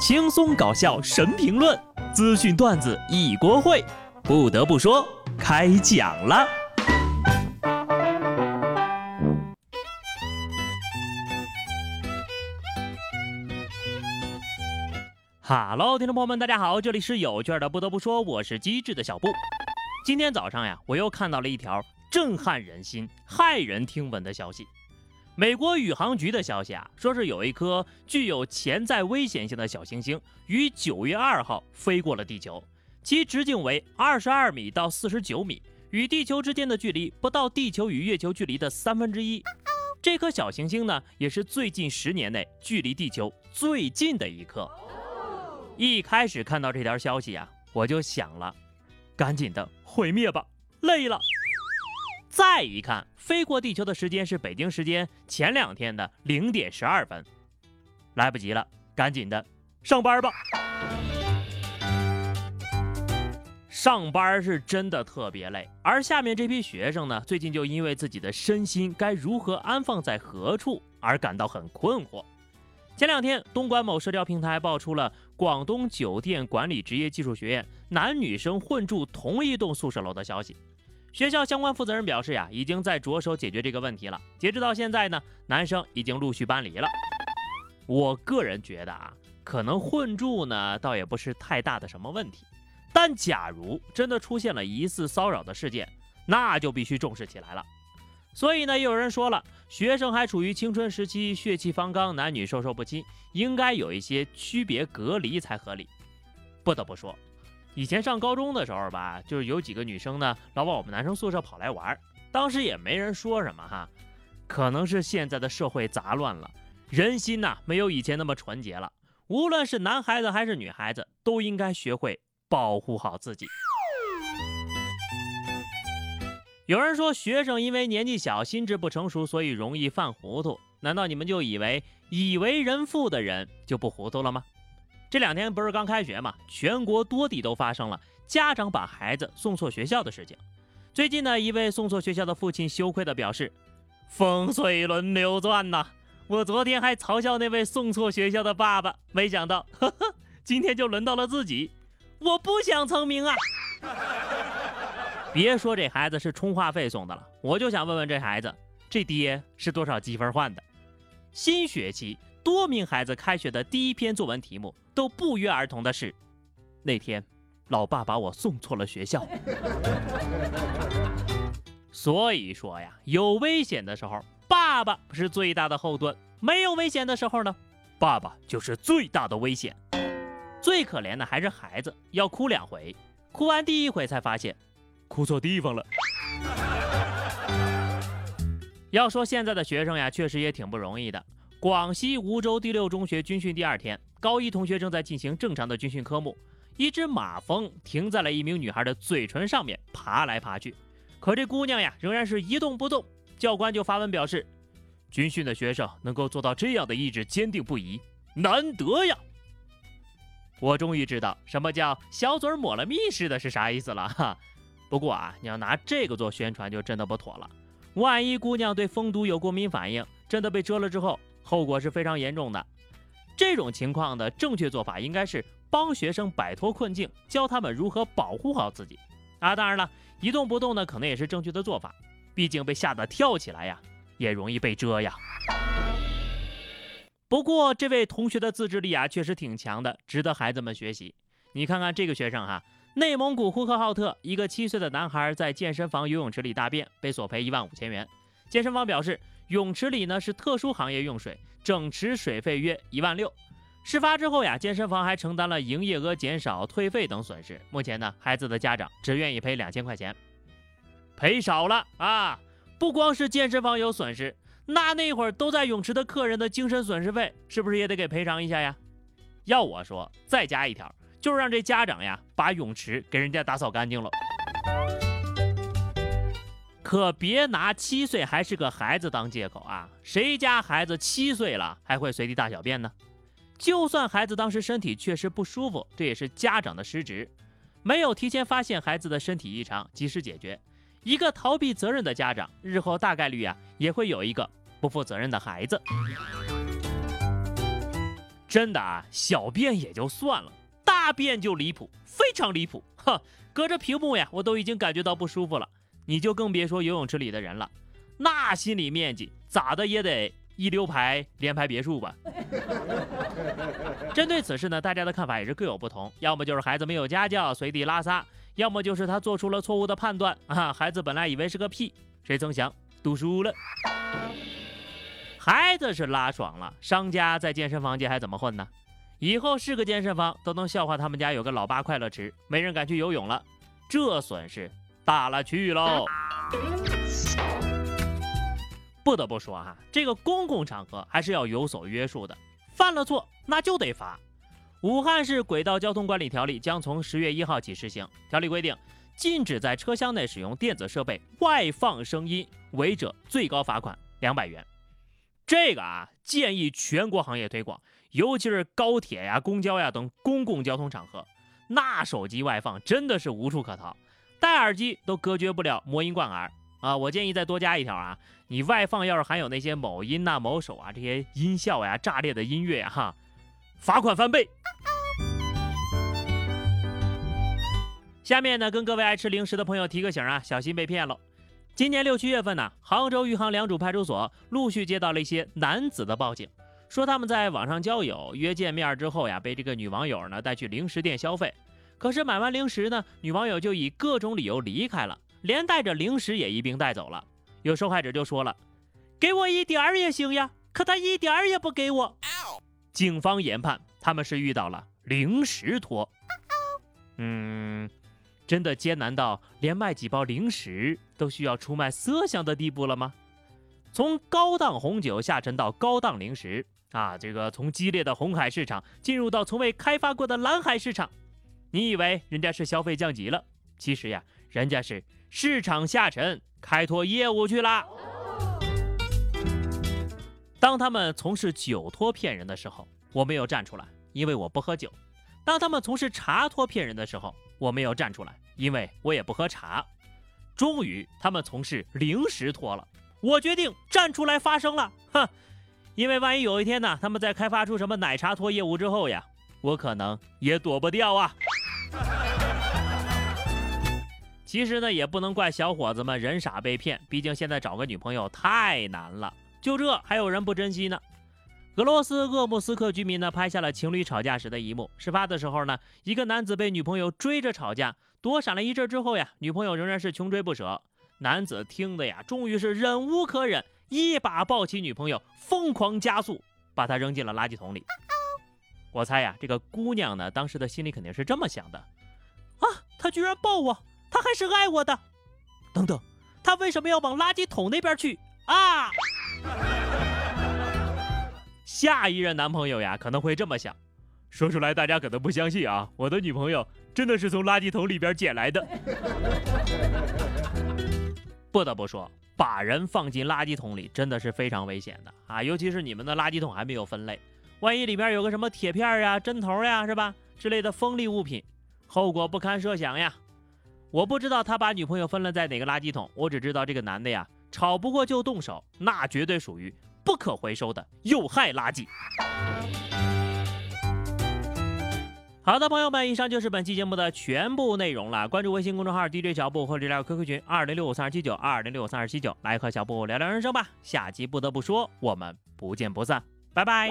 轻松搞笑神评论，资讯段子一锅烩。不得不说，开讲了。哈喽，听众朋友们，大家好，这里是有趣的。不得不说，我是机智的小布。今天早上呀，我又看到了一条震撼人心、骇人听闻的消息。美国宇航局的消息啊，说是有一颗具有潜在危险性的小行星于九月二号飞过了地球，其直径为二十二米到四十九米，与地球之间的距离不到地球与月球距离的三分之一。这颗小行星呢，也是最近十年内距离地球最近的一颗。一开始看到这条消息啊，我就想了，赶紧的毁灭吧，累了。再一看，飞过地球的时间是北京时间前两天的零点十二分，来不及了，赶紧的上班吧。上班是真的特别累，而下面这批学生呢，最近就因为自己的身心该如何安放在何处而感到很困惑。前两天，东莞某社交平台爆出了广东酒店管理职业技术学院男女生混住同一栋宿舍楼的消息。学校相关负责人表示呀，已经在着手解决这个问题了。截止到现在呢，男生已经陆续搬离了。我个人觉得啊，可能混住呢，倒也不是太大的什么问题。但假如真的出现了疑似骚扰的事件，那就必须重视起来了。所以呢，又有人说了，学生还处于青春时期，血气方刚，男女授受不亲，应该有一些区别隔离才合理。不得不说。以前上高中的时候吧，就是有几个女生呢，老往我们男生宿舍跑来玩，当时也没人说什么哈。可能是现在的社会杂乱了，人心呐没有以前那么纯洁了。无论是男孩子还是女孩子，都应该学会保护好自己。有人说学生因为年纪小，心智不成熟，所以容易犯糊涂。难道你们就以为以为人父的人就不糊涂了吗？这两天不是刚开学嘛，全国多地都发生了家长把孩子送错学校的事情。最近呢，一位送错学校的父亲羞愧地表示：“风水轮流转呐，我昨天还嘲笑那位送错学校的爸爸，没想到，呵呵，今天就轮到了自己。我不想成名啊！别说这孩子是充话费送的了，我就想问问这孩子，这爹是多少积分换的？新学期。”多名孩子开学的第一篇作文题目都不约而同的是：那天，老爸把我送错了学校。所以说呀，有危险的时候，爸爸是最大的后盾；没有危险的时候呢，爸爸就是最大的危险。最可怜的还是孩子，要哭两回，哭完第一回才发现，哭错地方了。要说现在的学生呀，确实也挺不容易的。广西梧州第六中学军训第二天，高一同学正在进行正常的军训科目，一只马蜂停在了一名女孩的嘴唇上面，爬来爬去。可这姑娘呀，仍然是一动不动。教官就发文表示，军训的学生能够做到这样的意志坚定不移，难得呀！我终于知道什么叫小嘴抹了蜜似的，是啥意思了哈。不过啊，你要拿这个做宣传，就真的不妥了。万一姑娘对蜂毒有过敏反应，真的被蛰了之后，后果是非常严重的。这种情况的正确做法应该是帮学生摆脱困境，教他们如何保护好自己。啊，当然了，一动不动呢，可能也是正确的做法。毕竟被吓得跳起来呀，也容易被蛰呀。不过这位同学的自制力啊，确实挺强的，值得孩子们学习。你看看这个学生哈，内蒙古呼和浩特一个七岁的男孩在健身房游泳池里大便，被索赔一万五千元。健身房表示。泳池里呢是特殊行业用水，整池水费约一万六。事发之后呀，健身房还承担了营业额减少、退费等损失。目前呢，孩子的家长只愿意赔两千块钱，赔少了啊！不光是健身房有损失，那那会儿都在泳池的客人的精神损失费是不是也得给赔偿一下呀？要我说，再加一条，就是让这家长呀把泳池给人家打扫干净了。可别拿七岁还是个孩子当借口啊！谁家孩子七岁了还会随地大小便呢？就算孩子当时身体确实不舒服，这也是家长的失职，没有提前发现孩子的身体异常，及时解决。一个逃避责任的家长，日后大概率啊也会有一个不负责任的孩子。真的啊，小便也就算了，大便就离谱，非常离谱。哼，隔着屏幕呀，我都已经感觉到不舒服了，你就更别说游泳池里的人了，那心理面积咋的也得一溜排连排别墅吧。针对此事呢，大家的看法也是各有不同，要么就是孩子没有家教，随地拉撒。要么就是他做出了错误的判断啊！孩子本来以为是个屁，谁曾想读书了。孩子是拉爽了，商家在健身房界还怎么混呢？以后是个健身房都能笑话他们家有个老八快乐池，没人敢去游泳了，这损失大了去喽。不得不说哈，这个公共场合还是要有所约束的，犯了错那就得罚。武汉市轨道交通管理条例将从十月一号起施行。条例规定，禁止在车厢内使用电子设备外放声音，违者最高罚款两百元。这个啊，建议全国行业推广，尤其是高铁呀、公交呀等公共交通场合，那手机外放真的是无处可逃，戴耳机都隔绝不了魔音贯耳啊！我建议再多加一条啊，你外放要是含有那些某音呐、某手啊这些音效呀、炸裂的音乐呀，哈。罚款翻倍。下面呢，跟各位爱吃零食的朋友提个醒啊，小心被骗喽。今年六七月份呢，杭州余杭良渚派出所陆续接到了一些男子的报警，说他们在网上交友约见面之后呀，被这个女网友呢带去零食店消费，可是买完零食呢，女网友就以各种理由离开了，连带着零食也一并带走了。有受害者就说了：“给我一点儿也行呀，可他一点儿也不给我。”警方研判，他们是遇到了零食托。嗯，真的艰难到连卖几包零食都需要出卖色相的地步了吗？从高档红酒下沉到高档零食啊，这个从激烈的红海市场进入到从未开发过的蓝海市场，你以为人家是消费降级了？其实呀，人家是市场下沉，开拓业务去了。当他们从事酒托骗人的时候，我没有站出来，因为我不喝酒；当他们从事茶托骗人的时候，我没有站出来，因为我也不喝茶。终于，他们从事零食托了，我决定站出来发声了。哼，因为万一有一天呢，他们在开发出什么奶茶托业务之后呀，我可能也躲不掉啊。其实呢，也不能怪小伙子们人傻被骗，毕竟现在找个女朋友太难了。就这还有人不珍惜呢？俄罗斯鄂木斯克居民呢拍下了情侣吵架时的一幕。事发的时候呢，一个男子被女朋友追着吵架，躲闪了一阵之后呀，女朋友仍然是穷追不舍。男子听的呀，终于是忍无可忍，一把抱起女朋友，疯狂加速，把她扔进了垃圾桶里。我猜呀，这个姑娘呢，当时的心里肯定是这么想的：啊，他居然抱我，他还是爱我的。等等，他为什么要往垃圾桶那边去啊？下一任男朋友呀，可能会这么想，说出来大家可能不相信啊，我的女朋友真的是从垃圾桶里边捡来的。不得不说，把人放进垃圾桶里真的是非常危险的啊，尤其是你们的垃圾桶还没有分类，万一里边有个什么铁片呀、针头呀，是吧之类的锋利物品，后果不堪设想呀。我不知道他把女朋友分了在哪个垃圾桶，我只知道这个男的呀。吵不过就动手，那绝对属于不可回收的有害垃圾。好的，朋友们，以上就是本期节目的全部内容了。关注微信公众号 DJ 小布或者聊 QQ 群二零六五三二七九二零六五三二七九，来和小布聊聊人生吧。下期不得不说，我们不见不散，拜拜。